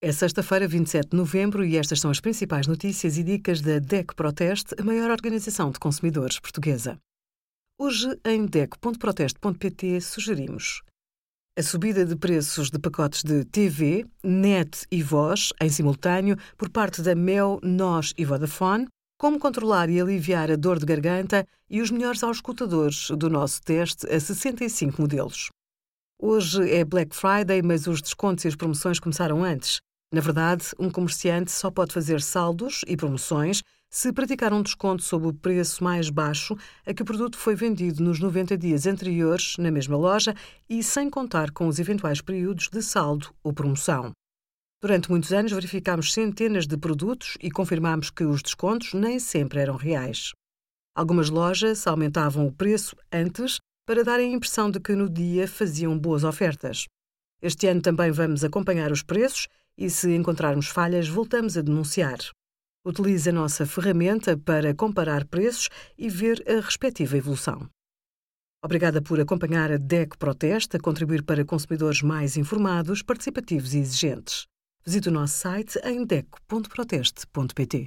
É sexta-feira, 27 de novembro, e estas são as principais notícias e dicas da DEC Proteste, a maior organização de consumidores portuguesa. Hoje, em DEC.proteste.pt, sugerimos a subida de preços de pacotes de TV, net e voz, em simultâneo, por parte da Mel, Nós e Vodafone, como controlar e aliviar a dor de garganta e os melhores auscultadores do nosso teste a 65 modelos. Hoje é Black Friday, mas os descontos e as promoções começaram antes. Na verdade, um comerciante só pode fazer saldos e promoções se praticar um desconto sobre o preço mais baixo a que o produto foi vendido nos 90 dias anteriores na mesma loja e sem contar com os eventuais períodos de saldo ou promoção. Durante muitos anos verificámos centenas de produtos e confirmámos que os descontos nem sempre eram reais. Algumas lojas aumentavam o preço antes para dar a impressão de que no dia faziam boas ofertas. Este ano também vamos acompanhar os preços e, se encontrarmos falhas, voltamos a denunciar. Utilize a nossa ferramenta para comparar preços e ver a respectiva evolução. Obrigada por acompanhar a DEC Proteste a contribuir para consumidores mais informados, participativos e exigentes. Visite o nosso site em dec.proteste.pt.